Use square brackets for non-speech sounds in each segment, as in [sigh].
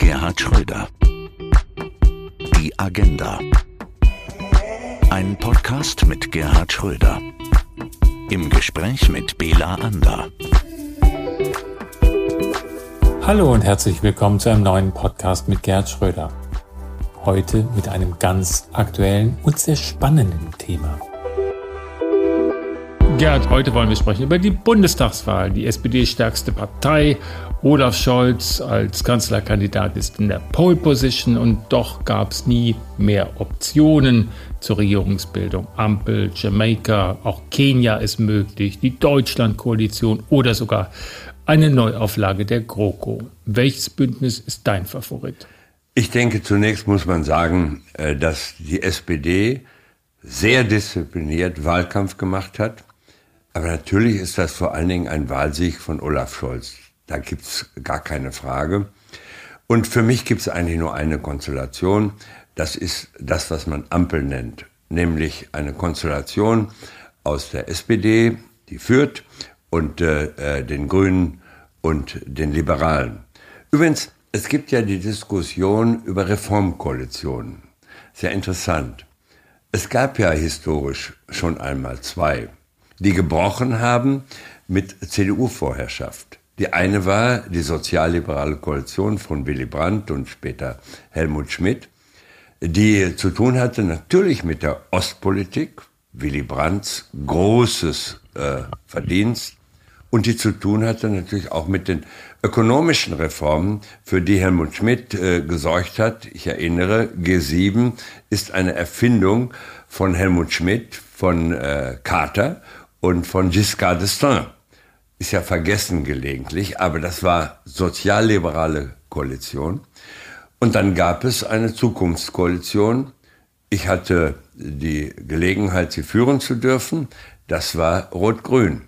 Gerhard Schröder. Die Agenda. Ein Podcast mit Gerhard Schröder. Im Gespräch mit Bela Ander. Hallo und herzlich willkommen zu einem neuen Podcast mit Gerhard Schröder. Heute mit einem ganz aktuellen und sehr spannenden Thema. Gerhard, heute wollen wir sprechen über die Bundestagswahl. Die SPD stärkste Partei. Olaf Scholz als Kanzlerkandidat ist in der Pole Position und doch gab es nie mehr Optionen zur Regierungsbildung. Ampel, Jamaika, auch Kenia ist möglich, die Deutschlandkoalition oder sogar eine Neuauflage der GroKo. Welches Bündnis ist dein Favorit? Ich denke, zunächst muss man sagen, äh, dass die SPD sehr diszipliniert Wahlkampf gemacht hat aber natürlich ist das vor allen Dingen ein Wahlsieg von Olaf Scholz. Da gibt's gar keine Frage. Und für mich gibt's eigentlich nur eine Konstellation. Das ist das, was man Ampel nennt. Nämlich eine Konstellation aus der SPD, die führt, und äh, äh, den Grünen und den Liberalen. Übrigens, es gibt ja die Diskussion über Reformkoalitionen. Sehr interessant. Es gab ja historisch schon einmal zwei die gebrochen haben mit CDU-Vorherrschaft. Die eine war die sozialliberale Koalition von Willy Brandt und später Helmut Schmidt, die zu tun hatte natürlich mit der Ostpolitik, Willy Brandts großes äh, Verdienst, und die zu tun hatte natürlich auch mit den ökonomischen Reformen, für die Helmut Schmidt äh, gesorgt hat. Ich erinnere, G7 ist eine Erfindung von Helmut Schmidt, von äh, Carter und von Giscard d'Estaing. Ist ja vergessen gelegentlich, aber das war sozialliberale Koalition. Und dann gab es eine Zukunftskoalition. Ich hatte die Gelegenheit, sie führen zu dürfen. Das war Rot-Grün.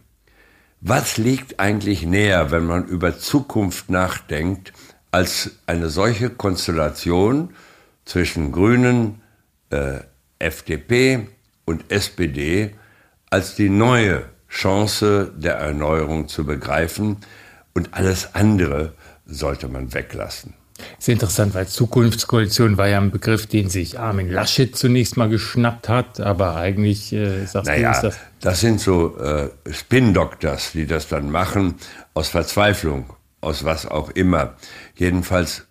Was liegt eigentlich näher, wenn man über Zukunft nachdenkt, als eine solche Konstellation zwischen Grünen, äh, FDP und SPD, als die neue Chance der Erneuerung zu begreifen und alles andere sollte man weglassen. Sehr interessant, weil Zukunftskoalition war ja ein Begriff, den sich Armin Laschet zunächst mal geschnappt hat, aber eigentlich äh, sagst naja, du, ist das. Das sind so äh, Spin-Doctors, die das dann machen, aus Verzweiflung, aus was auch immer. Jedenfalls,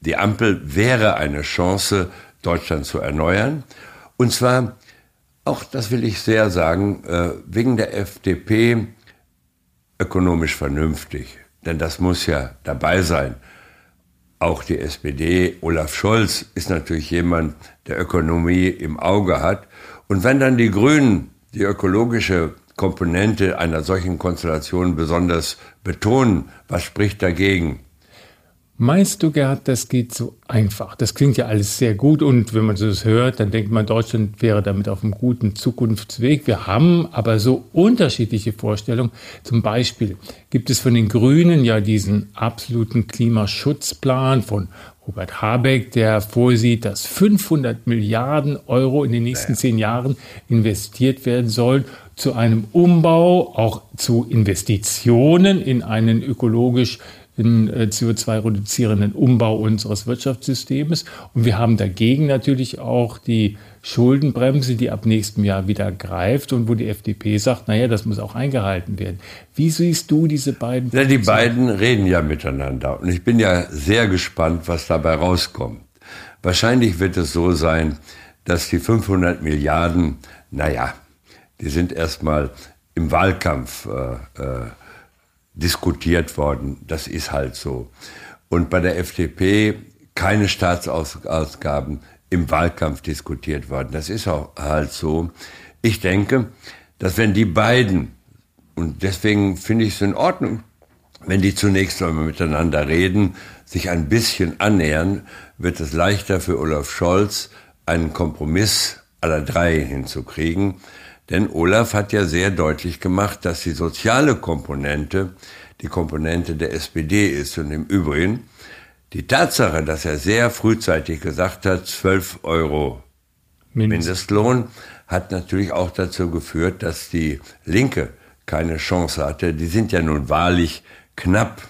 die Ampel wäre eine Chance, Deutschland zu erneuern. Und zwar auch das will ich sehr sagen, äh, wegen der FDP ökonomisch vernünftig. Denn das muss ja dabei sein. Auch die SPD, Olaf Scholz ist natürlich jemand, der Ökonomie im Auge hat. Und wenn dann die Grünen die ökologische Komponente einer solchen Konstellation besonders betonen, was spricht dagegen? Meinst du, Gerhard, das geht so einfach? Das klingt ja alles sehr gut und wenn man das hört, dann denkt man, Deutschland wäre damit auf einem guten Zukunftsweg. Wir haben aber so unterschiedliche Vorstellungen. Zum Beispiel gibt es von den Grünen ja diesen absoluten Klimaschutzplan von Robert Habeck, der vorsieht, dass 500 Milliarden Euro in den nächsten zehn Jahren investiert werden sollen zu einem Umbau, auch zu Investitionen in einen ökologisch in äh, CO2-reduzierenden Umbau unseres Wirtschaftssystems. Und wir haben dagegen natürlich auch die Schuldenbremse, die ab nächstem Jahr wieder greift und wo die FDP sagt, naja, das muss auch eingehalten werden. Wie siehst du diese beiden? Ja, die beiden reden ja miteinander und ich bin ja sehr gespannt, was dabei rauskommt. Wahrscheinlich wird es so sein, dass die 500 Milliarden, naja, die sind erstmal im Wahlkampf äh, äh, diskutiert worden. Das ist halt so. Und bei der FDP keine Staatsausgaben im Wahlkampf diskutiert worden. Das ist auch halt so. Ich denke, dass wenn die beiden, und deswegen finde ich es in Ordnung, wenn die zunächst einmal miteinander reden, sich ein bisschen annähern, wird es leichter für Olaf Scholz, einen Kompromiss aller drei hinzukriegen. Denn Olaf hat ja sehr deutlich gemacht, dass die soziale Komponente die Komponente der SPD ist. Und im Übrigen, die Tatsache, dass er sehr frühzeitig gesagt hat, 12 Euro Mindestlohn, hat natürlich auch dazu geführt, dass die Linke keine Chance hatte. Die sind ja nun wahrlich knapp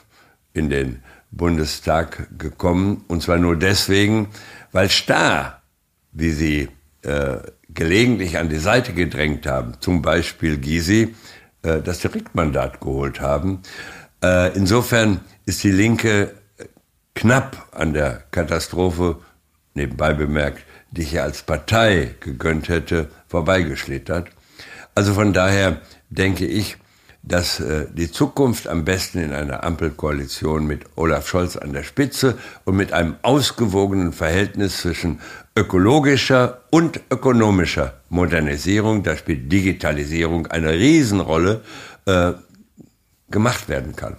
in den Bundestag gekommen. Und zwar nur deswegen, weil Stahr, wie sie äh, gelegentlich an die Seite gedrängt haben, zum Beispiel Gysi, äh, das Direktmandat geholt haben. Äh, insofern ist die Linke knapp an der Katastrophe, nebenbei bemerkt, die ich ja als Partei gegönnt hätte, vorbeigeschlittert. Also von daher denke ich, dass äh, die Zukunft am besten in einer Ampelkoalition mit Olaf Scholz an der Spitze und mit einem ausgewogenen Verhältnis zwischen ökologischer und ökonomischer Modernisierung, da spielt Digitalisierung eine Riesenrolle, äh, gemacht werden kann.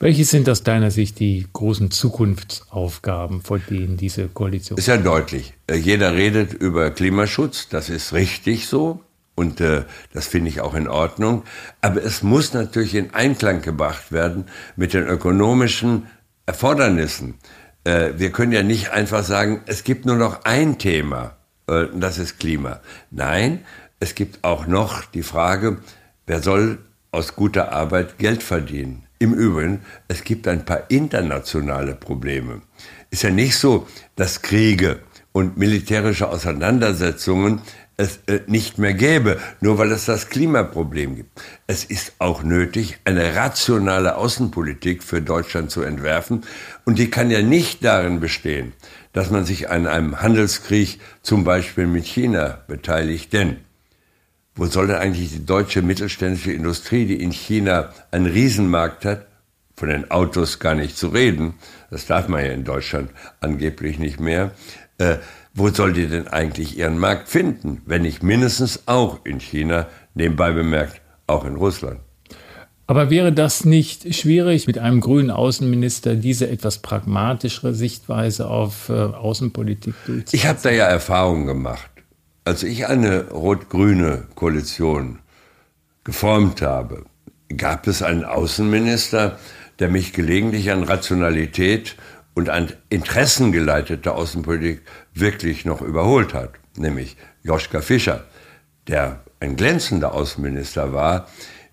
Welche sind aus deiner Sicht die großen Zukunftsaufgaben, vor denen diese Koalition? Ist ja deutlich. Äh, jeder redet über Klimaschutz, das ist richtig so. Und äh, das finde ich auch in Ordnung. Aber es muss natürlich in Einklang gebracht werden mit den ökonomischen Erfordernissen. Äh, wir können ja nicht einfach sagen, es gibt nur noch ein Thema, äh, das ist Klima. Nein, es gibt auch noch die Frage, wer soll aus guter Arbeit Geld verdienen? Im Übrigen, es gibt ein paar internationale Probleme. Ist ja nicht so, dass Kriege und militärische Auseinandersetzungen es äh, nicht mehr gäbe, nur weil es das Klimaproblem gibt. Es ist auch nötig, eine rationale Außenpolitik für Deutschland zu entwerfen. Und die kann ja nicht darin bestehen, dass man sich an einem Handelskrieg zum Beispiel mit China beteiligt. Denn wo soll denn eigentlich die deutsche mittelständische Industrie, die in China einen Riesenmarkt hat, von den Autos gar nicht zu reden, das darf man ja in Deutschland angeblich nicht mehr, äh, wo soll die denn eigentlich ihren Markt finden, wenn nicht mindestens auch in China, nebenbei bemerkt auch in Russland? Aber wäre das nicht schwierig, mit einem grünen Außenminister diese etwas pragmatischere Sichtweise auf äh, Außenpolitik durchzuführen? Ich habe da ja Erfahrungen gemacht. Als ich eine rot-grüne Koalition geformt habe, gab es einen Außenminister, der mich gelegentlich an Rationalität und an interessengeleiteter Außenpolitik wirklich noch überholt hat, nämlich Joschka Fischer, der ein glänzender Außenminister war.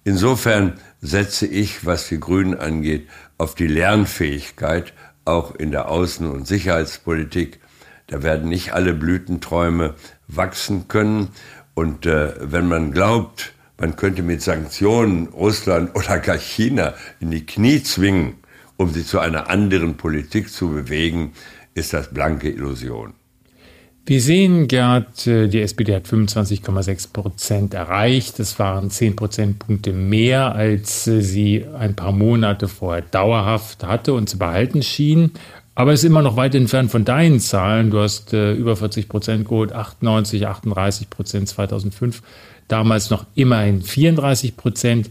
Insofern setze ich, was die Grünen angeht, auf die Lernfähigkeit, auch in der Außen- und Sicherheitspolitik. Da werden nicht alle Blütenträume wachsen können. Und äh, wenn man glaubt, man könnte mit Sanktionen Russland oder gar China in die Knie zwingen, um sie zu einer anderen Politik zu bewegen, ist das blanke Illusion. Wir sehen, Gerd, äh, die SPD hat 25,6 Prozent erreicht. Das waren 10 Prozentpunkte mehr, als äh, sie ein paar Monate vorher dauerhaft hatte und zu behalten schien. Aber es ist immer noch weit entfernt von deinen Zahlen. Du hast äh, über 40 Prozent geholt, 98, 38 Prozent 2005, damals noch immerhin 34 Prozent.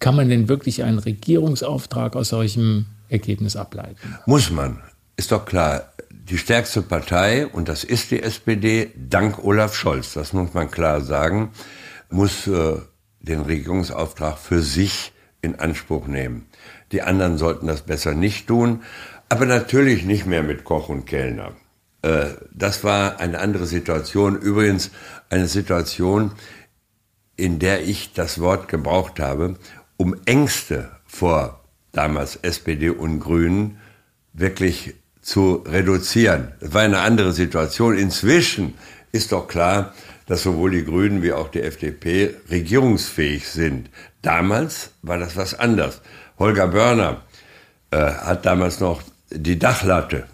Kann man denn wirklich einen Regierungsauftrag aus solchem Ergebnis ableiten. Muss man. Ist doch klar. Die stärkste Partei, und das ist die SPD, dank Olaf Scholz, das muss man klar sagen, muss äh, den Regierungsauftrag für sich in Anspruch nehmen. Die anderen sollten das besser nicht tun, aber natürlich nicht mehr mit Koch und Kellner. Äh, das war eine andere Situation. Übrigens eine Situation, in der ich das Wort gebraucht habe, um Ängste vor damals SPD und Grünen, wirklich zu reduzieren. Das war eine andere Situation. Inzwischen ist doch klar, dass sowohl die Grünen wie auch die FDP regierungsfähig sind. Damals war das was anderes. Holger Börner äh, hat damals noch die Dachlatte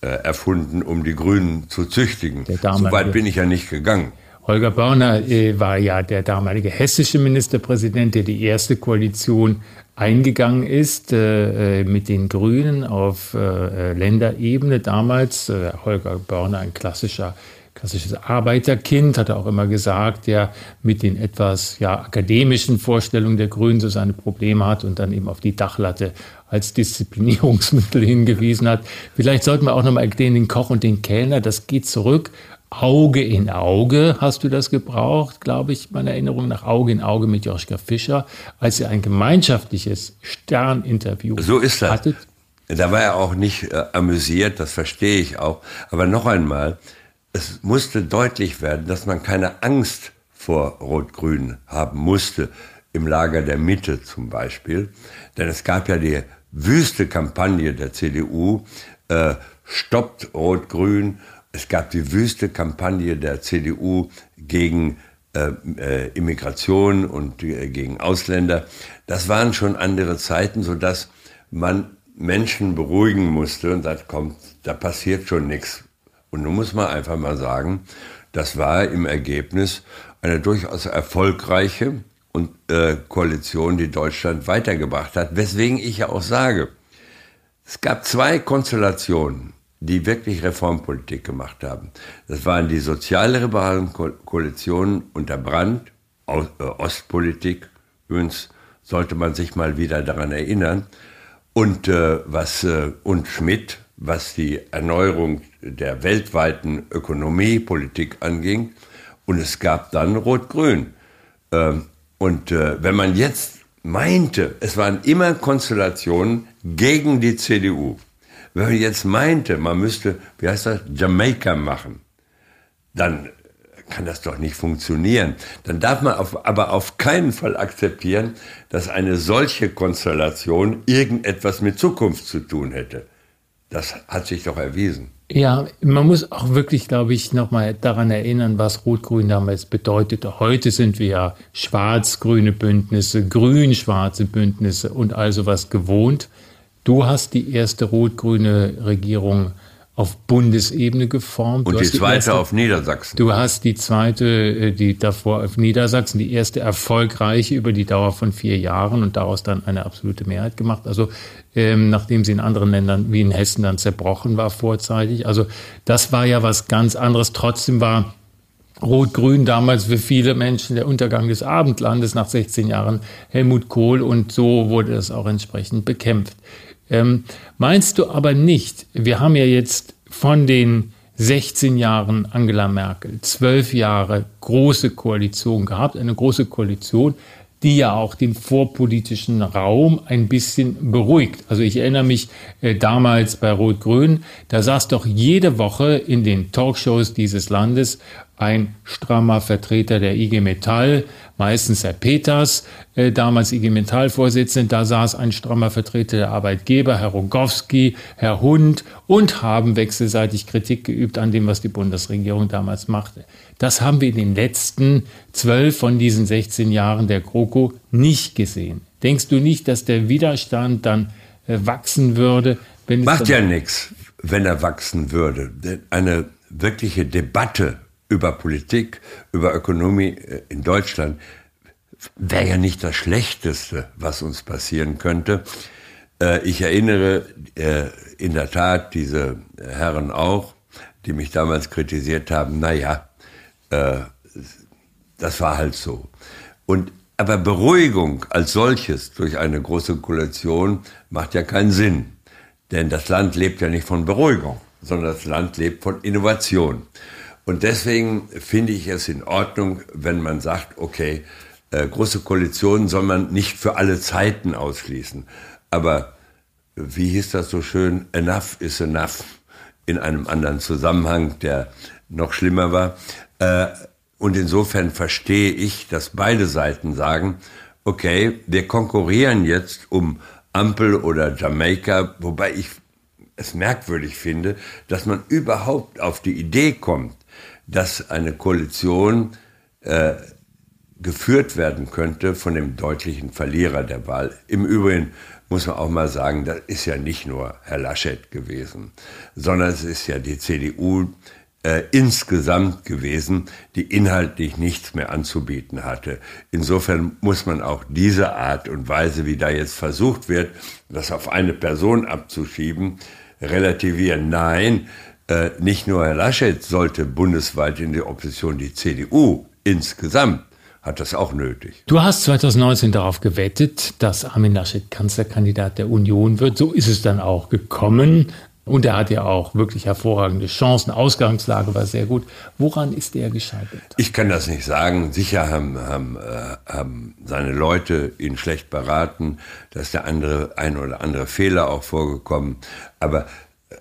äh, erfunden, um die Grünen zu züchtigen. So weit bin ich ja nicht gegangen. Holger Börner äh, war ja der damalige hessische Ministerpräsident, der die erste Koalition eingegangen ist äh, äh, mit den Grünen auf äh, Länderebene damals. Äh, Holger Börner, ein klassischer klassisches Arbeiterkind, hat er auch immer gesagt, der mit den etwas ja, akademischen Vorstellungen der Grünen so seine Probleme hat und dann eben auf die Dachlatte als Disziplinierungsmittel [laughs] hingewiesen hat. Vielleicht sollten wir auch nochmal den Koch und den Kellner, das geht zurück Auge in Auge hast du das gebraucht, glaube ich, meiner Erinnerung nach Auge in Auge mit Joschka Fischer, als ihr ein gemeinschaftliches Sterninterview So ist das. Hattet. Da war er auch nicht äh, amüsiert, das verstehe ich auch. Aber noch einmal, es musste deutlich werden, dass man keine Angst vor Rot-Grün haben musste, im Lager der Mitte zum Beispiel. Denn es gab ja die wüste Kampagne der CDU, äh, stoppt Rot-Grün. Es gab die wüste Kampagne der CDU gegen äh, äh, Immigration und äh, gegen Ausländer. Das waren schon andere Zeiten, sodass man Menschen beruhigen musste und sagt, komm, da passiert schon nichts. Und nun muss man einfach mal sagen, das war im Ergebnis eine durchaus erfolgreiche und, äh, Koalition, die Deutschland weitergebracht hat. Weswegen ich ja auch sage, es gab zwei Konstellationen, die wirklich Reformpolitik gemacht haben. Das waren die sozialliberalen Ko Koalitionen unter Brandt, Ost äh, Ostpolitik, übrigens sollte man sich mal wieder daran erinnern, und, äh, was, äh, und Schmidt, was die Erneuerung der weltweiten Ökonomiepolitik anging. Und es gab dann Rot-Grün. Ähm, und äh, wenn man jetzt meinte, es waren immer Konstellationen gegen die CDU, wenn man jetzt meinte, man müsste, wie heißt das, Jamaika machen, dann kann das doch nicht funktionieren. Dann darf man auf, aber auf keinen Fall akzeptieren, dass eine solche Konstellation irgendetwas mit Zukunft zu tun hätte. Das hat sich doch erwiesen. Ja, man muss auch wirklich, glaube ich, nochmal daran erinnern, was Rot-Grün damals bedeutete. Heute sind wir ja schwarz-grüne Bündnisse, grün-schwarze Bündnisse und also was gewohnt. Du hast die erste rot-grüne Regierung auf Bundesebene geformt. Und du die zweite erste, auf Niedersachsen. Du hast die zweite, äh, die davor auf Niedersachsen, die erste erfolgreiche über die Dauer von vier Jahren und daraus dann eine absolute Mehrheit gemacht. Also ähm, nachdem sie in anderen Ländern wie in Hessen dann zerbrochen war vorzeitig. Also das war ja was ganz anderes. Trotzdem war Rot-Grün damals für viele Menschen der Untergang des Abendlandes nach 16 Jahren Helmut Kohl und so wurde das auch entsprechend bekämpft. Ähm, meinst du aber nicht, wir haben ja jetzt von den 16 Jahren Angela Merkel, 12 Jahre große Koalition gehabt, eine große Koalition, die ja auch den vorpolitischen Raum ein bisschen beruhigt. Also ich erinnere mich äh, damals bei Rot-Grün, da saß doch jede Woche in den Talkshows dieses Landes ein strammer Vertreter der IG Metall, meistens Herr Peters, äh, damals IG Metall-Vorsitzender, da saß ein strammer Vertreter der Arbeitgeber, Herr Rogowski, Herr Hund und haben wechselseitig Kritik geübt an dem, was die Bundesregierung damals machte. Das haben wir in den letzten zwölf von diesen 16 Jahren der GroKo nicht gesehen. Denkst du nicht, dass der Widerstand dann äh, wachsen würde? Wenn Macht ja nichts, wenn er wachsen würde. Eine wirkliche Debatte über Politik, über Ökonomie äh, in Deutschland wäre ja nicht das Schlechteste, was uns passieren könnte. Äh, ich erinnere äh, in der Tat diese Herren auch, die mich damals kritisiert haben, naja, das war halt so. Und aber Beruhigung als solches durch eine große Koalition macht ja keinen Sinn. Denn das Land lebt ja nicht von Beruhigung, sondern das Land lebt von Innovation. Und deswegen finde ich es in Ordnung, wenn man sagt, okay, äh, große Koalitionen soll man nicht für alle Zeiten ausschließen. Aber wie hieß das so schön? Enough is enough in einem anderen Zusammenhang, der noch schlimmer war. Äh, und insofern verstehe ich, dass beide Seiten sagen, okay, wir konkurrieren jetzt um Ampel oder Jamaika, wobei ich es merkwürdig finde, dass man überhaupt auf die Idee kommt, dass eine Koalition äh, geführt werden könnte von dem deutlichen Verlierer der Wahl. Im Übrigen muss man auch mal sagen, das ist ja nicht nur Herr Laschet gewesen, sondern es ist ja die CDU äh, insgesamt gewesen, die inhaltlich nichts mehr anzubieten hatte. Insofern muss man auch diese Art und Weise, wie da jetzt versucht wird, das auf eine Person abzuschieben, relativieren. Nein, äh, nicht nur Herr Laschet sollte bundesweit in die Opposition, die CDU insgesamt hat das auch nötig. Du hast 2019 darauf gewettet, dass Armin Laschet Kanzlerkandidat der Union wird. So ist es dann auch gekommen. Und er hat ja auch wirklich hervorragende Chancen. Ausgangslage war sehr gut. Woran ist er gescheitert? Ich kann das nicht sagen. Sicher haben, haben, äh, haben seine Leute ihn schlecht beraten. Da ist der andere, ein oder andere Fehler auch vorgekommen. Aber äh,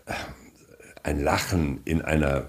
ein Lachen in einer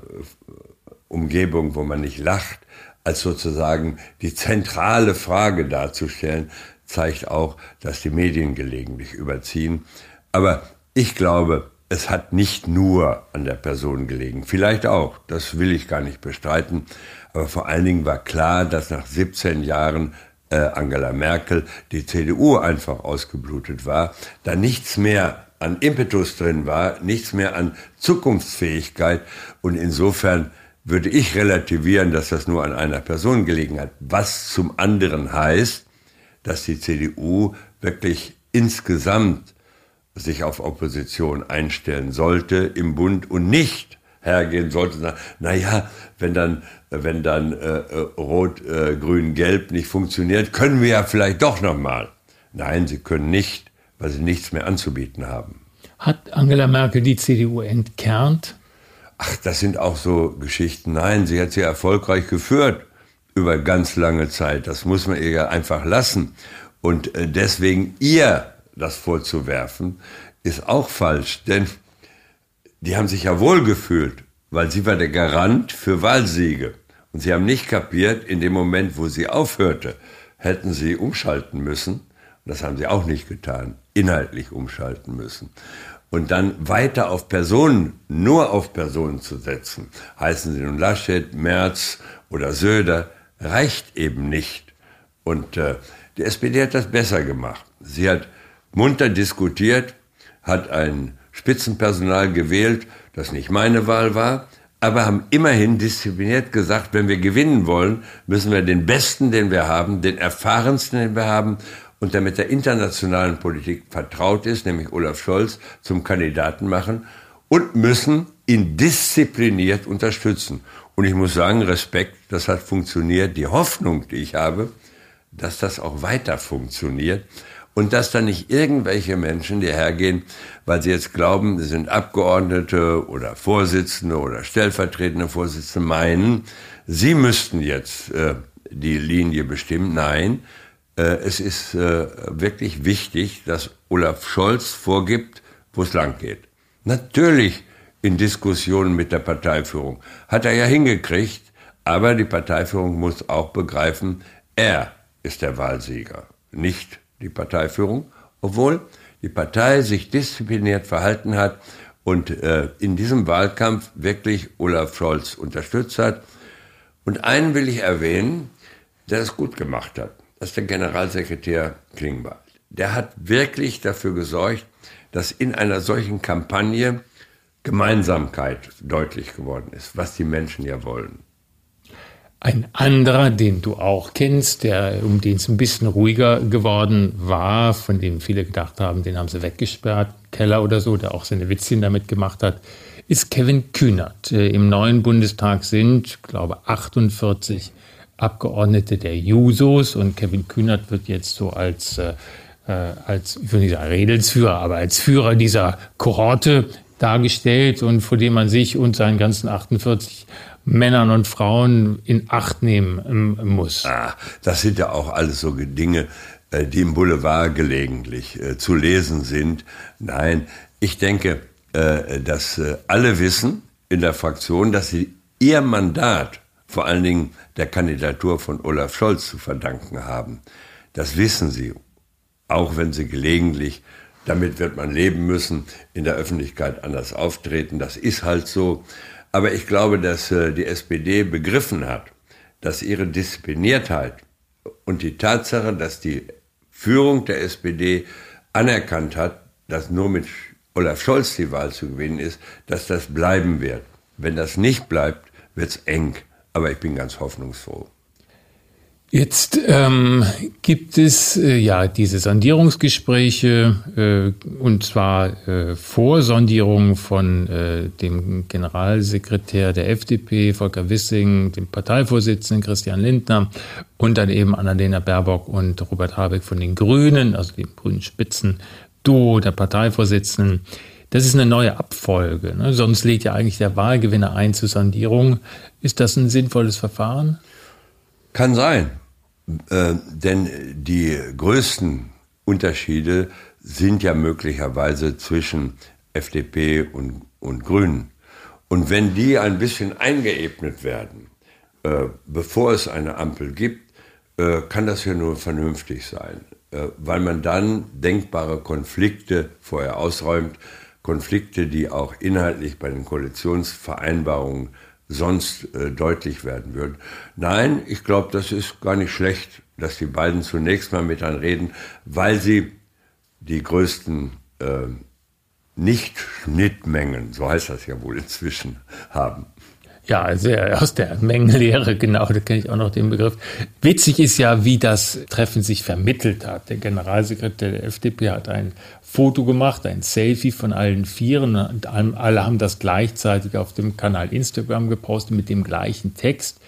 Umgebung, wo man nicht lacht, als sozusagen die zentrale Frage darzustellen, zeigt auch, dass die Medien gelegentlich überziehen. Aber ich glaube, es hat nicht nur an der Person gelegen. Vielleicht auch, das will ich gar nicht bestreiten. Aber vor allen Dingen war klar, dass nach 17 Jahren äh, Angela Merkel die CDU einfach ausgeblutet war, da nichts mehr an Impetus drin war, nichts mehr an Zukunftsfähigkeit. Und insofern würde ich relativieren, dass das nur an einer Person gelegen hat. Was zum anderen heißt, dass die CDU wirklich insgesamt sich auf Opposition einstellen sollte im Bund und nicht hergehen sollte, na ja, wenn dann, wenn dann äh, Rot, äh, Grün, Gelb nicht funktioniert, können wir ja vielleicht doch noch mal. Nein, sie können nicht, weil sie nichts mehr anzubieten haben. Hat Angela Merkel die CDU entkernt? Ach, das sind auch so Geschichten. Nein, sie hat sie erfolgreich geführt über ganz lange Zeit. Das muss man ihr ja einfach lassen. Und äh, deswegen ihr das vorzuwerfen, ist auch falsch, denn die haben sich ja wohl gefühlt, weil sie war der Garant für Wahlsiege. Und sie haben nicht kapiert, in dem Moment, wo sie aufhörte, hätten sie umschalten müssen. Das haben sie auch nicht getan, inhaltlich umschalten müssen. Und dann weiter auf Personen, nur auf Personen zu setzen, heißen sie nun Laschet, Merz oder Söder, reicht eben nicht. Und äh, die SPD hat das besser gemacht. Sie hat munter diskutiert, hat ein Spitzenpersonal gewählt, das nicht meine Wahl war, aber haben immerhin diszipliniert gesagt, wenn wir gewinnen wollen, müssen wir den Besten, den wir haben, den erfahrensten, den wir haben und der mit der internationalen Politik vertraut ist, nämlich Olaf Scholz, zum Kandidaten machen und müssen ihn diszipliniert unterstützen. Und ich muss sagen, Respekt, das hat funktioniert. Die Hoffnung, die ich habe, dass das auch weiter funktioniert, und dass dann nicht irgendwelche Menschen, die hergehen, weil sie jetzt glauben, sie sind Abgeordnete oder Vorsitzende oder stellvertretende Vorsitzende, meinen, sie müssten jetzt äh, die Linie bestimmen. Nein, es ist äh, wirklich wichtig, dass Olaf Scholz vorgibt, wo es lang geht. Natürlich in Diskussionen mit der Parteiführung. Hat er ja hingekriegt, aber die Parteiführung muss auch begreifen, er ist der Wahlsieger, nicht die Parteiführung, obwohl die Partei sich diszipliniert verhalten hat und äh, in diesem Wahlkampf wirklich Olaf Scholz unterstützt hat. Und einen will ich erwähnen, der es gut gemacht hat. Das ist der Generalsekretär Klingbeil. Der hat wirklich dafür gesorgt, dass in einer solchen Kampagne Gemeinsamkeit deutlich geworden ist, was die Menschen ja wollen. Ein anderer, den du auch kennst, der um den es ein bisschen ruhiger geworden war, von dem viele gedacht haben, den haben sie weggesperrt, Keller oder so, der auch seine Witzchen damit gemacht hat, ist Kevin Kühnert. Äh, Im neuen Bundestag sind, glaube 48 Abgeordnete der Jusos und Kevin Kühnert wird jetzt so als, äh, äh als ich will nicht sagen Redelsführer, aber als Führer dieser Kohorte dargestellt und vor dem man sich und seinen ganzen 48 Männern und Frauen in Acht nehmen ähm, muss. Ah, das sind ja auch alles so Dinge, äh, die im Boulevard gelegentlich äh, zu lesen sind. Nein, ich denke, dass alle wissen in der Fraktion, dass sie ihr Mandat vor allen Dingen der Kandidatur von Olaf Scholz zu verdanken haben. Das wissen sie, auch wenn sie gelegentlich, damit wird man leben müssen, in der Öffentlichkeit anders auftreten. Das ist halt so. Aber ich glaube, dass äh, die SPD begriffen hat, dass ihre Diszipliniertheit und die Tatsache, dass die Führung der SPD anerkannt hat, dass nur mit Olaf Scholz die Wahl zu gewinnen ist, dass das bleiben wird. Wenn das nicht bleibt, wird es eng. Aber ich bin ganz hoffnungsfroh. Jetzt ähm, gibt es äh, ja diese Sondierungsgespräche äh, und zwar äh, Vorsondierungen von äh, dem Generalsekretär der FDP, Volker Wissing, dem Parteivorsitzenden Christian Lindner und dann eben Annalena Baerbock und Robert Habeck von den Grünen, also dem grünen Spitzenduo der Parteivorsitzenden. Das ist eine neue Abfolge. Ne? Sonst lädt ja eigentlich der Wahlgewinner ein zur Sondierung. Ist das ein sinnvolles Verfahren? Kann sein, äh, denn die größten Unterschiede sind ja möglicherweise zwischen FDP und, und Grünen. Und wenn die ein bisschen eingeebnet werden, äh, bevor es eine Ampel gibt, äh, kann das ja nur vernünftig sein. äh, weil man dann denkbare Konflikte vorher ausräumt, Konflikte, die auch inhaltlich bei den Koalitionsvereinbarungen sonst äh, deutlich werden würden. Nein, ich glaube, das ist gar nicht schlecht, dass die beiden zunächst mal miteinander reden, weil sie die größten äh, Nicht-Schnittmengen, so heißt das ja wohl inzwischen, haben. Ja, also aus der Mengenlehre, genau, da kenne ich auch noch den Begriff. Witzig ist ja, wie das Treffen sich vermittelt hat. Der Generalsekretär der FDP hat ein Foto gemacht, ein Selfie von allen Vieren und alle haben das gleichzeitig auf dem Kanal Instagram gepostet mit dem gleichen Text.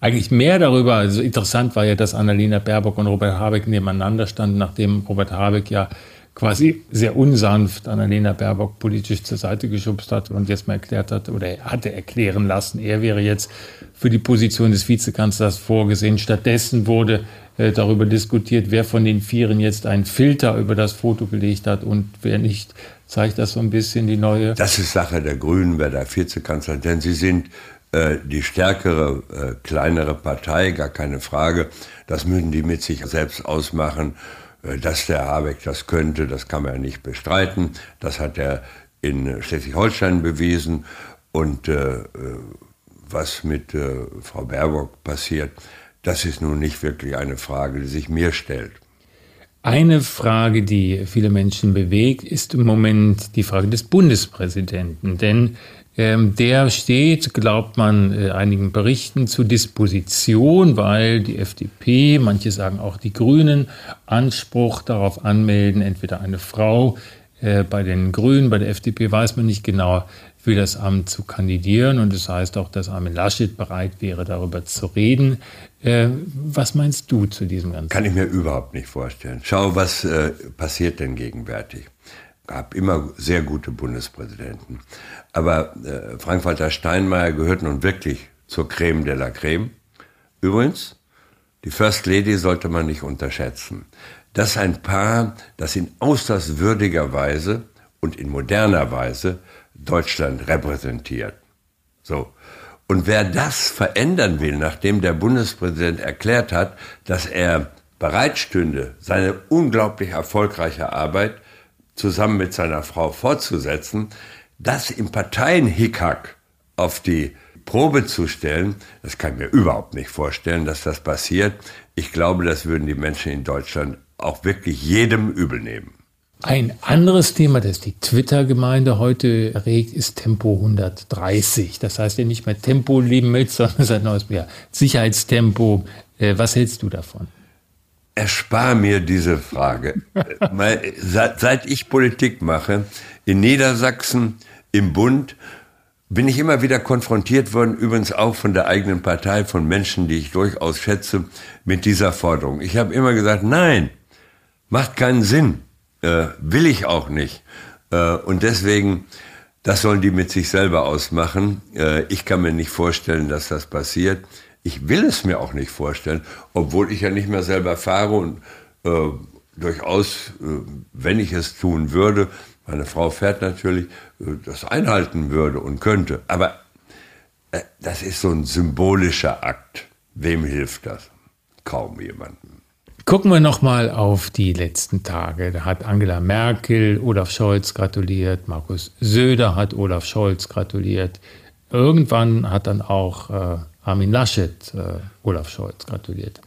Eigentlich mehr darüber, also interessant war ja, dass Annalena Baerbock und Robert Habeck nebeneinander standen, nachdem Robert Habeck ja quasi sehr unsanft Annalena Baerbock politisch zur Seite geschubst hat und jetzt mal erklärt hat oder er hatte erklären lassen, er wäre jetzt für die Position des Vizekanzlers vorgesehen. Stattdessen wurde darüber diskutiert, wer von den Vieren jetzt einen Filter über das Foto gelegt hat und wer nicht. Zeigt das so ein bisschen die neue? Das ist Sache der Grünen, wer der Vizekanzler, denn sie sind äh, die stärkere, äh, kleinere Partei, gar keine Frage. Das müssen die mit sich selbst ausmachen. Äh, dass der Habeck das könnte, das kann man ja nicht bestreiten. Das hat er in Schleswig-Holstein bewiesen. Und äh, äh, was mit äh, Frau Baerbock passiert, das ist nun nicht wirklich eine Frage, die sich mir stellt. Eine Frage, die viele Menschen bewegt, ist im Moment die Frage des Bundespräsidenten. Denn ähm, der steht, glaubt man äh, einigen Berichten, zur Disposition, weil die FDP, manche sagen auch die Grünen, Anspruch darauf anmelden, entweder eine Frau äh, bei den Grünen, bei der FDP weiß man nicht genau, für das Amt zu kandidieren. Und das heißt auch, dass Armin Laschet bereit wäre, darüber zu reden. Äh, was meinst du zu diesem Ganzen? Kann ich mir überhaupt nicht vorstellen. Schau, was äh, passiert denn gegenwärtig? gab immer sehr gute Bundespräsidenten. Aber äh, Frank-Walter Steinmeier gehört nun wirklich zur Creme de la Creme. Übrigens, die First Lady sollte man nicht unterschätzen. Das ist ein Paar, das in äußerst würdiger Weise und in moderner Weise Deutschland repräsentiert. So. Und wer das verändern will, nachdem der Bundespräsident erklärt hat, dass er bereitstünde, seine unglaublich erfolgreiche Arbeit zusammen mit seiner Frau fortzusetzen, das im Parteienhickhack auf die Probe zu stellen, das kann ich mir überhaupt nicht vorstellen, dass das passiert. Ich glaube, das würden die Menschen in Deutschland auch wirklich jedem übel nehmen. Ein anderes Thema, das die Twitter-Gemeinde heute erregt, ist Tempo 130. Das heißt ja nicht mehr Tempo-Limit, [laughs] sondern seit neues ja, Sicherheitstempo. Äh, was hältst du davon? Erspar mir diese Frage. seit, seit ich Politik mache, in Niedersachsen, im Bund, bin ich immer wieder konfrontiert worden, übrigens auch von der eigenen Partei, von Menschen, die ich durchaus schätze, mit dieser Forderung. Ich habe immer gesagt, nein, macht keinen Sinn, äh, will ich auch nicht. Äh, und deswegen, das sollen die mit sich selber ausmachen. Äh, ich kann mir nicht vorstellen, dass das passiert. Ich will es mir auch nicht vorstellen, obwohl ich ja nicht mehr selber fahre und äh, durchaus, äh, wenn ich es tun würde, meine Frau fährt natürlich, äh, das einhalten würde und könnte. Aber das ist so ein symbolischer Akt. Wem hilft das? Kaum jemandem. Gucken wir nochmal auf die letzten Tage. Da hat Angela Merkel Olaf Scholz gratuliert, Markus Söder hat Olaf Scholz gratuliert. Irgendwann hat dann auch äh, Armin Laschet äh, Olaf Scholz gratuliert.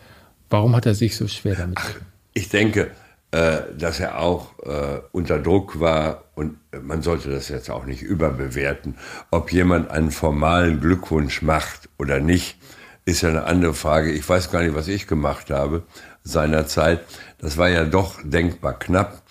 Warum hat er sich so schwer damit? Ach, ich denke, äh, dass er auch äh, unter Druck war und man sollte das jetzt auch nicht überbewerten. Ob jemand einen formalen Glückwunsch macht oder nicht, ist ja eine andere Frage. Ich weiß gar nicht, was ich gemacht habe seinerzeit. Das war ja doch denkbar knapp.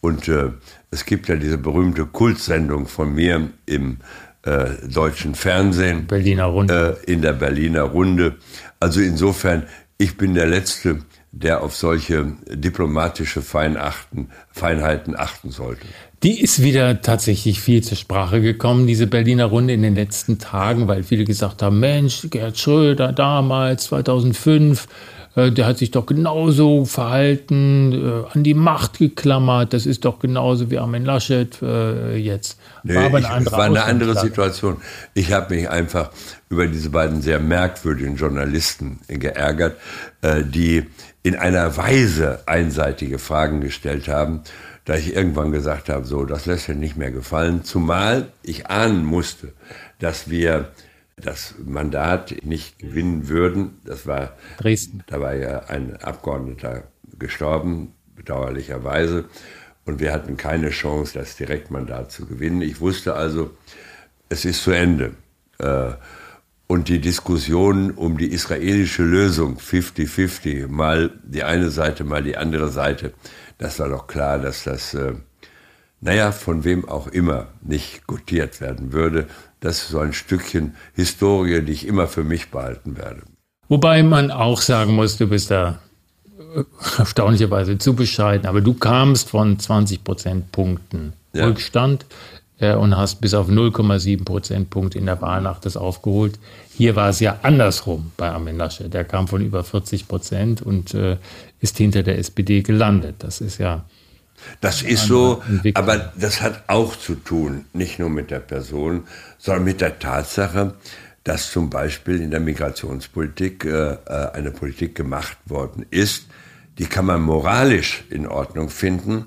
Und äh, es gibt ja diese berühmte Kultsendung von mir im äh, deutschen Fernsehen. Berliner Runde. Äh, in der Berliner Runde. Also insofern, ich bin der Letzte, der auf solche diplomatische Feinachten, Feinheiten achten sollte. Die ist wieder tatsächlich viel zur Sprache gekommen, diese Berliner Runde in den letzten Tagen, weil viele gesagt haben, Mensch, Gerhard Schröder damals, 2005, äh, der hat sich doch genauso verhalten, äh, an die Macht geklammert. Das ist doch genauso wie Armin Laschet äh, jetzt. Nee, war aber eine andere, war eine andere Situation. Ich habe mich einfach über diese beiden sehr merkwürdigen Journalisten geärgert, äh, die in einer Weise einseitige Fragen gestellt haben, da ich irgendwann gesagt habe, so, das lässt sich nicht mehr gefallen, zumal ich ahnen musste, dass wir das Mandat nicht gewinnen würden. Das war Dresden. Da war ja ein Abgeordneter gestorben, bedauerlicherweise. Und wir hatten keine Chance, das Direktmandat zu gewinnen. Ich wusste also, es ist zu Ende. Äh, und die Diskussion um die israelische Lösung, 50-50, mal die eine Seite, mal die andere Seite, das war doch klar, dass das, äh, naja, von wem auch immer nicht gutiert werden würde. Das ist so ein Stückchen Historie, die ich immer für mich behalten werde. Wobei man auch sagen muss, du bist da äh, erstaunlicherweise zu bescheiden, aber du kamst von 20 Prozentpunkten ja. Rückstand und hast bis auf 0,7 Prozentpunkte in der Wahlnacht das aufgeholt. Hier war es ja andersrum bei Armin Laschet. Der kam von über 40 Prozent und äh, ist hinter der SPD gelandet. Das ist ja. Das ist so, aber das hat auch zu tun, nicht nur mit der Person, sondern mit der Tatsache, dass zum Beispiel in der Migrationspolitik äh, äh eine Politik gemacht worden ist, die kann man moralisch in Ordnung finden,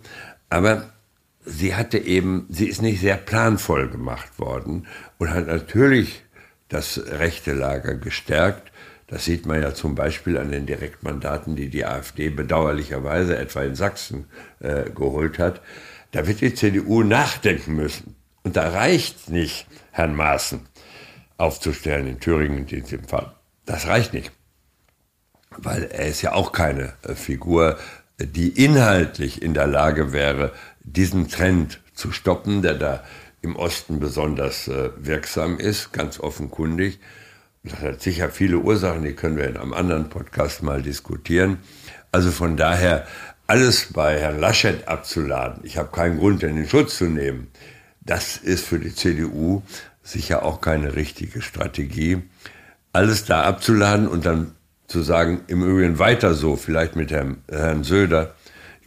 aber sie hatte eben, sie ist nicht sehr planvoll gemacht worden und hat natürlich das rechte Lager gestärkt. Das sieht man ja zum Beispiel an den Direktmandaten, die die AfD bedauerlicherweise etwa in Sachsen äh, geholt hat. Da wird die CDU nachdenken müssen. Und da reicht nicht, Herrn Maaßen aufzustellen in Thüringen in diesem Fall. Das reicht nicht. Weil er ist ja auch keine äh, Figur, die inhaltlich in der Lage wäre, diesen Trend zu stoppen, der da im Osten besonders äh, wirksam ist, ganz offenkundig. Das hat sicher viele Ursachen, die können wir in einem anderen Podcast mal diskutieren. Also von daher, alles bei Herrn Laschet abzuladen, ich habe keinen Grund, in den Schutz zu nehmen, das ist für die CDU sicher auch keine richtige Strategie. Alles da abzuladen und dann zu sagen, im Übrigen weiter so, vielleicht mit Herrn, Herrn Söder,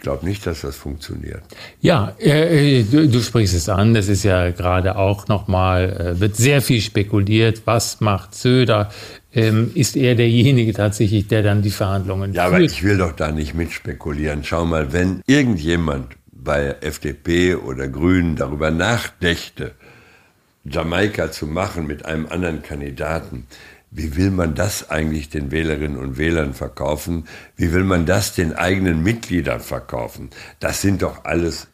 glaube nicht, dass das funktioniert. Ja, äh, äh, du, du, sprichst es an. Das ist ja gerade auch nochmal, äh, wird sehr viel spekuliert. Was macht Söder? Ähm, ist er derjenige tatsächlich, der dann die Verhandlungen ja, führt? Ja, aber ich will doch da nicht mitspekulieren. Schau mal, wenn irgendjemand bei FDP oder Grünen darüber nachdächte, Jamaika zu machen mit einem anderen Kandidaten, wie will man das eigentlich den Wählerinnen und Wählern verkaufen? Wie will man das den eigenen Mitgliedern verkaufen? Das sind doch alles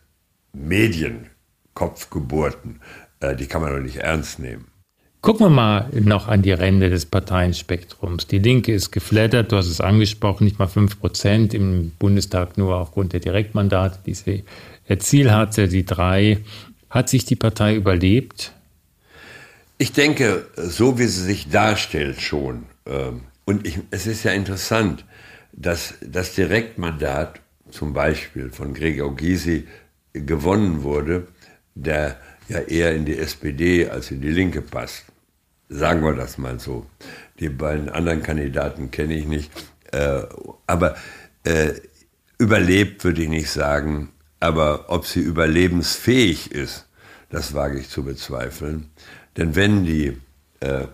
Medienkopfgeburten. Äh, die kann man doch nicht ernst nehmen. Gucken wir mal noch an die Ränder des Parteienspektrums. Die Linke ist geflattert, du hast es angesprochen, nicht mal 5 Prozent, im Bundestag nur aufgrund der Direktmandate, die sie erzielt hatte, die drei. Hat sich die Partei überlebt? Ich denke, so wie sie sich darstellt schon. Ähm, und ich, es ist ja interessant, dass das Direktmandat zum Beispiel von Gregor Gysi gewonnen wurde, der ja eher in die SPD als in die Linke passt. Sagen wir das mal so. Die beiden anderen Kandidaten kenne ich nicht. Äh, aber äh, überlebt würde ich nicht sagen. Aber ob sie überlebensfähig ist, das wage ich zu bezweifeln. Denn wenn die äh,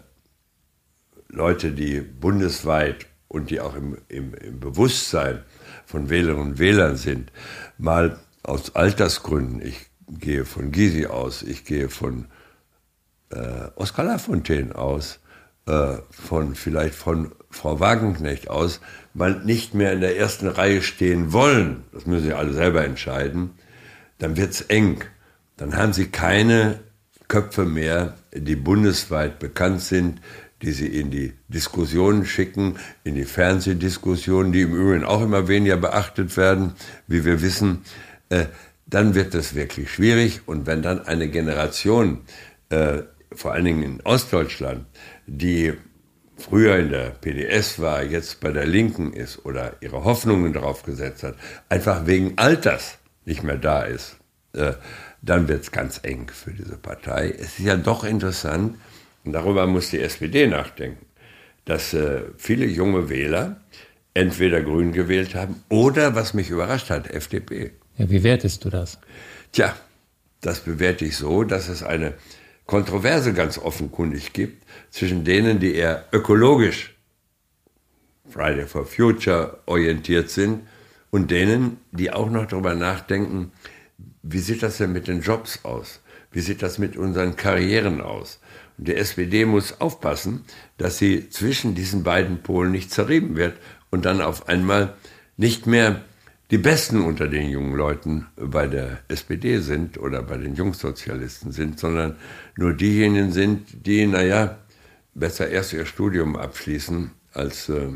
Leute, die bundesweit und die auch im, im, im Bewusstsein von Wählerinnen und Wählern sind, mal aus Altersgründen, ich gehe von Gysi aus, ich gehe von äh, Oskar Lafontaine aus, äh, von vielleicht von Frau Wagenknecht aus, mal nicht mehr in der ersten Reihe stehen wollen, das müssen sie alle selber entscheiden, dann wird's eng. Dann haben sie keine Köpfe mehr, die bundesweit bekannt sind, die sie in die Diskussionen schicken, in die Fernsehdiskussionen, die im Übrigen auch immer weniger beachtet werden, wie wir wissen, äh, dann wird es wirklich schwierig. Und wenn dann eine Generation, äh, vor allen Dingen in Ostdeutschland, die früher in der PDS war, jetzt bei der Linken ist oder ihre Hoffnungen darauf gesetzt hat, einfach wegen Alters nicht mehr da ist, äh, dann wird es ganz eng für diese Partei. Es ist ja doch interessant, und darüber muss die SPD nachdenken, dass äh, viele junge Wähler entweder Grün gewählt haben oder, was mich überrascht hat, FDP. Ja, wie wertest du das? Tja, das bewerte ich so, dass es eine Kontroverse ganz offenkundig gibt zwischen denen, die eher ökologisch Friday for Future orientiert sind und denen, die auch noch darüber nachdenken, wie sieht das denn mit den Jobs aus? Wie sieht das mit unseren Karrieren aus? Und die SPD muss aufpassen, dass sie zwischen diesen beiden Polen nicht zerrieben wird und dann auf einmal nicht mehr die Besten unter den jungen Leuten bei der SPD sind oder bei den Jungsozialisten sind, sondern nur diejenigen sind, die, naja, besser erst ihr Studium abschließen, als äh,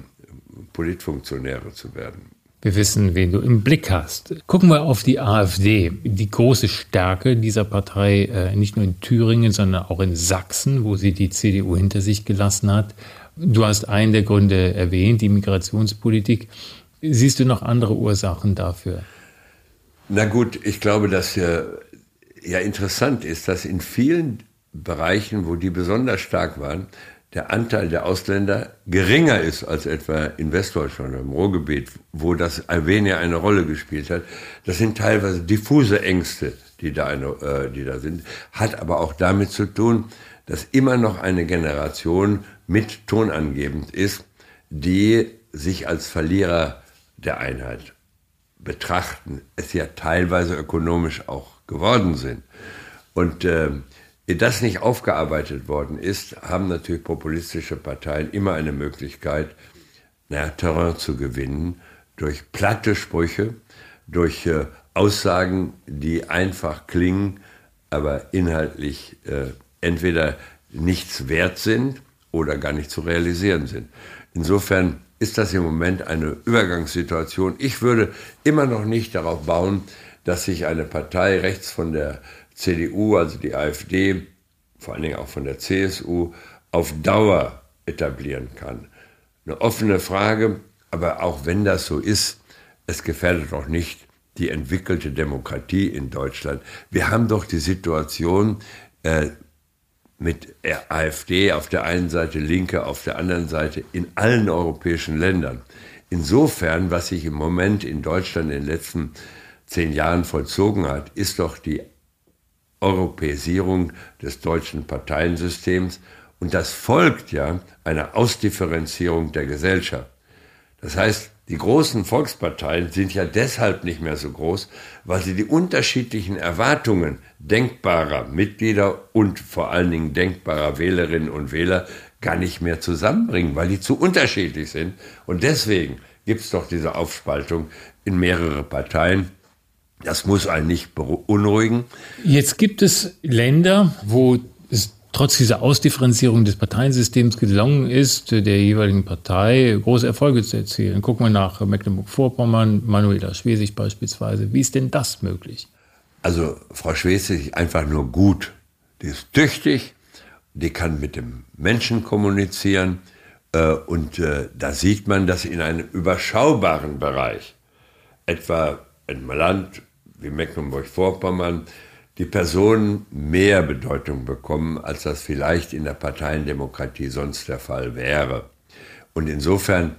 Politfunktionäre zu werden. Wir wissen, wen du im Blick hast. Gucken wir auf die AfD. Die große Stärke dieser Partei, äh, nicht nur in Thüringen, sondern auch in Sachsen, wo sie die CDU hinter sich gelassen hat. Du hast einen der Gründe erwähnt, die Migrationspolitik. Siehst du noch andere Ursachen dafür? Na gut, ich glaube, dass ja, ja interessant ist, dass in vielen Bereichen, wo die besonders stark waren, der Anteil der Ausländer geringer ist als etwa in Westdeutschland oder im Ruhrgebiet, wo das weniger eine Rolle gespielt hat. Das sind teilweise diffuse Ängste, die da, eine, äh, die da sind, hat aber auch damit zu tun, dass immer noch eine Generation mit tonangebend ist, die sich als Verlierer der Einheit betrachten, es ja teilweise ökonomisch auch geworden sind. Und äh, das nicht aufgearbeitet worden ist, haben natürlich populistische Parteien immer eine Möglichkeit, naja, Terrain zu gewinnen durch platte Sprüche, durch äh, Aussagen, die einfach klingen, aber inhaltlich äh, entweder nichts wert sind oder gar nicht zu realisieren sind. Insofern ist das im Moment eine Übergangssituation. Ich würde immer noch nicht darauf bauen, dass sich eine Partei rechts von der CDU, also die AfD, vor allen Dingen auch von der CSU, auf Dauer etablieren kann. Eine offene Frage, aber auch wenn das so ist, es gefährdet doch nicht die entwickelte Demokratie in Deutschland. Wir haben doch die Situation äh, mit der AfD auf der einen Seite, Linke auf der anderen Seite in allen europäischen Ländern. Insofern, was sich im Moment in Deutschland in den letzten zehn Jahren vollzogen hat, ist doch die Europäisierung des deutschen Parteiensystems und das folgt ja einer Ausdifferenzierung der Gesellschaft. Das heißt, die großen Volksparteien sind ja deshalb nicht mehr so groß, weil sie die unterschiedlichen Erwartungen denkbarer Mitglieder und vor allen Dingen denkbarer Wählerinnen und Wähler gar nicht mehr zusammenbringen, weil die zu unterschiedlich sind. Und deswegen gibt es doch diese Aufspaltung in mehrere Parteien. Das muss einen nicht beunruhigen. Jetzt gibt es Länder, wo es trotz dieser Ausdifferenzierung des Parteiensystems gelungen ist, der jeweiligen Partei große Erfolge zu erzielen. Gucken wir nach Mecklenburg-Vorpommern, Manuela Schwesig beispielsweise. Wie ist denn das möglich? Also Frau Schwesig ist einfach nur gut. Die ist tüchtig, die kann mit dem Menschen kommunizieren äh, und äh, da sieht man, dass in einem überschaubaren Bereich, etwa in Land wie Mecklenburg-Vorpommern die Personen mehr Bedeutung bekommen, als das vielleicht in der Parteiendemokratie sonst der Fall wäre. Und insofern,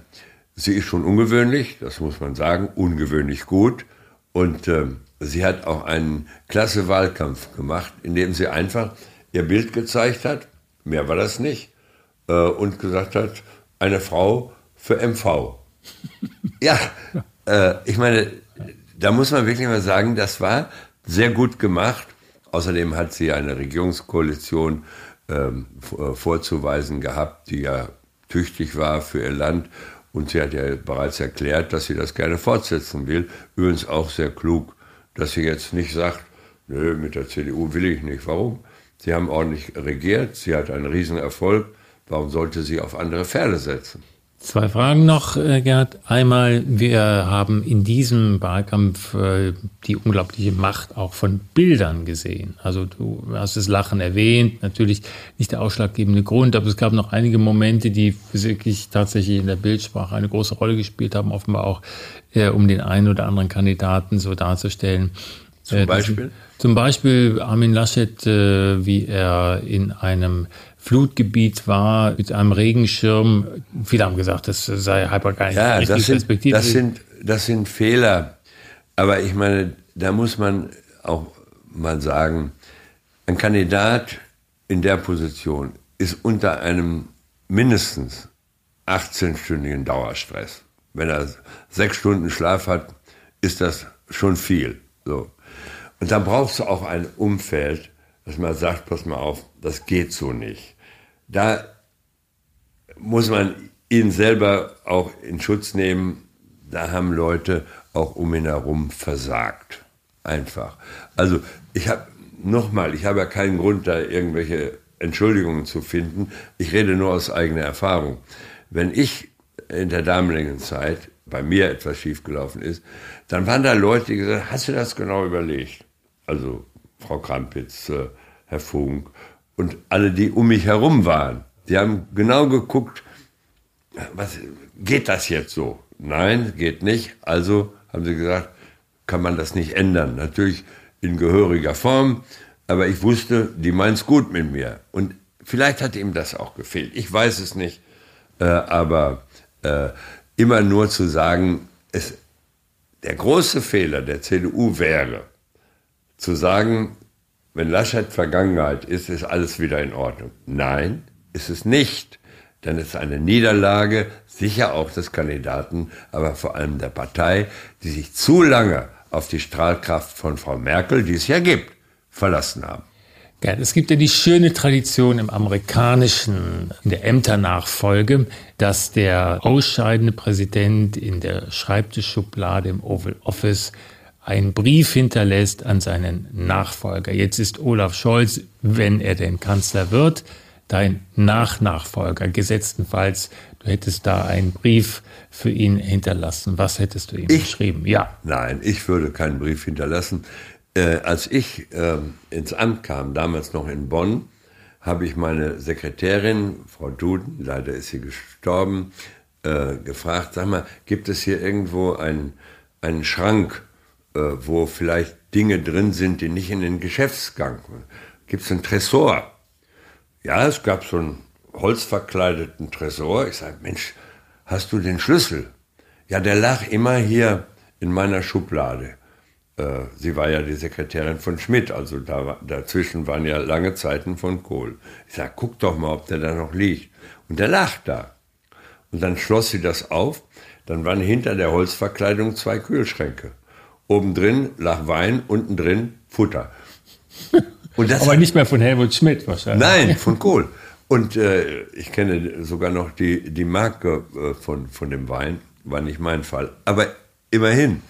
sie ist schon ungewöhnlich, das muss man sagen, ungewöhnlich gut. Und äh, sie hat auch einen klasse Wahlkampf gemacht, in dem sie einfach ihr Bild gezeigt hat, mehr war das nicht, äh, und gesagt hat, eine Frau für MV. [laughs] ja, äh, ich meine, da muss man wirklich mal sagen, das war sehr gut gemacht. Außerdem hat sie eine Regierungskoalition ähm, äh, vorzuweisen gehabt, die ja tüchtig war für ihr Land. Und sie hat ja bereits erklärt, dass sie das gerne fortsetzen will. Übrigens auch sehr klug, dass sie jetzt nicht sagt, nö, mit der CDU will ich nicht. Warum? Sie haben ordentlich regiert, sie hat einen Riesenerfolg. Warum sollte sie auf andere Pferde setzen? Zwei Fragen noch, äh, Gerd. Einmal, wir haben in diesem Wahlkampf äh, die unglaubliche Macht auch von Bildern gesehen. Also du hast das Lachen erwähnt, natürlich nicht der ausschlaggebende Grund, aber es gab noch einige Momente, die wirklich tatsächlich in der Bildsprache eine große Rolle gespielt haben, offenbar auch äh, um den einen oder anderen Kandidaten so darzustellen. Zum Beispiel? Zum Beispiel Armin Laschet, wie er in einem Flutgebiet war mit einem Regenschirm. Viele haben gesagt, das sei halber gar nicht Ja, richtig das sind, Perspektive. das, sind, das sind Fehler. Aber ich meine, da muss man auch mal sagen, ein Kandidat in der Position ist unter einem mindestens 18-stündigen Dauerstress. Wenn er sechs Stunden Schlaf hat, ist das schon viel. So. Und dann brauchst du auch ein Umfeld, dass man sagt, pass mal auf, das geht so nicht. Da muss man ihn selber auch in Schutz nehmen. Da haben Leute auch um ihn herum versagt. Einfach. Also ich habe nochmal, ich habe ja keinen Grund, da irgendwelche Entschuldigungen zu finden. Ich rede nur aus eigener Erfahrung. Wenn ich in der damaligen Zeit bei mir etwas schiefgelaufen ist, dann waren da Leute, die gesagt haben, hast du das genau überlegt? Also Frau Krampitz, äh, Herr Funk und alle, die um mich herum waren. Die haben genau geguckt, was, geht das jetzt so? Nein, geht nicht. Also haben sie gesagt, kann man das nicht ändern. Natürlich in gehöriger Form, aber ich wusste, die meint's gut mit mir. Und vielleicht hat ihm das auch gefehlt. Ich weiß es nicht. Äh, aber äh, immer nur zu sagen, es, der große Fehler der CDU wäre, zu sagen, wenn Laschet Vergangenheit ist, ist alles wieder in Ordnung. Nein, ist es nicht. Denn es ist eine Niederlage, sicher auch des Kandidaten, aber vor allem der Partei, die sich zu lange auf die Strahlkraft von Frau Merkel, die es ja gibt, verlassen haben. Ja, es gibt ja die schöne Tradition im amerikanischen, in der Ämternachfolge, dass der ausscheidende Präsident in der Schreibtischschublade im Oval Office einen Brief hinterlässt an seinen Nachfolger. Jetzt ist Olaf Scholz, wenn er denn Kanzler wird, dein Nachnachfolger. Gesetztenfalls, du hättest da einen Brief für ihn hinterlassen. Was hättest du ihm Ich? geschrieben? Ja. Nein, ich würde keinen Brief hinterlassen. Äh, als ich äh, ins Amt kam, damals noch in Bonn, habe ich meine Sekretärin, Frau Duden, leider ist sie gestorben, äh, gefragt, sag mal, gibt es hier irgendwo einen, einen Schrank, wo vielleicht Dinge drin sind, die nicht in den Geschäftsgang, gibt es einen Tresor? Ja, es gab so einen holzverkleideten Tresor. Ich sage, Mensch, hast du den Schlüssel? Ja, der lag immer hier in meiner Schublade. Äh, sie war ja die Sekretärin von Schmidt, also da, dazwischen waren ja lange Zeiten von Kohl. Ich sage, guck doch mal, ob der da noch liegt. Und der lag da. Und dann schloss sie das auf. Dann waren hinter der Holzverkleidung zwei Kühlschränke. Oben drin lag Wein, unten drin Futter. Und das [laughs] Aber nicht mehr von Helmut Schmidt wahrscheinlich. Nein, [laughs] von Kohl. Und äh, ich kenne sogar noch die, die Marke äh, von, von dem Wein, war nicht mein Fall. Aber immerhin,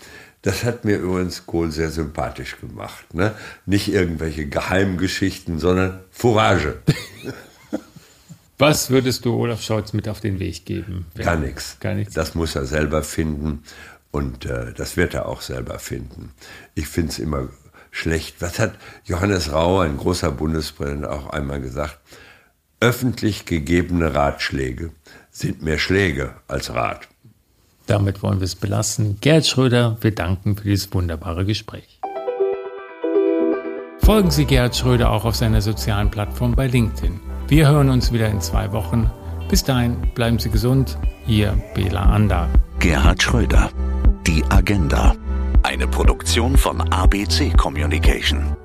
das hat mir übrigens Kohl sehr sympathisch gemacht. Ne? Nicht irgendwelche Geheimgeschichten, sondern Fourage. [laughs] Was würdest du Olaf Scholz mit auf den Weg geben? Gar nichts. Gar nichts. Das muss er selber finden und äh, das wird er auch selber finden. Ich finde es immer schlecht. Was hat Johannes Rau, ein großer Bundespräsident, auch einmal gesagt? Öffentlich gegebene Ratschläge sind mehr Schläge als Rat. Damit wollen wir es belassen. Gerd Schröder, wir danken für dieses wunderbare Gespräch. Folgen Sie Gerhard Schröder auch auf seiner sozialen Plattform bei LinkedIn. Wir hören uns wieder in zwei Wochen. Bis dahin, bleiben Sie gesund. Ihr Bela Ander. Gerhard Schröder. Die Agenda. Eine Produktion von ABC Communication.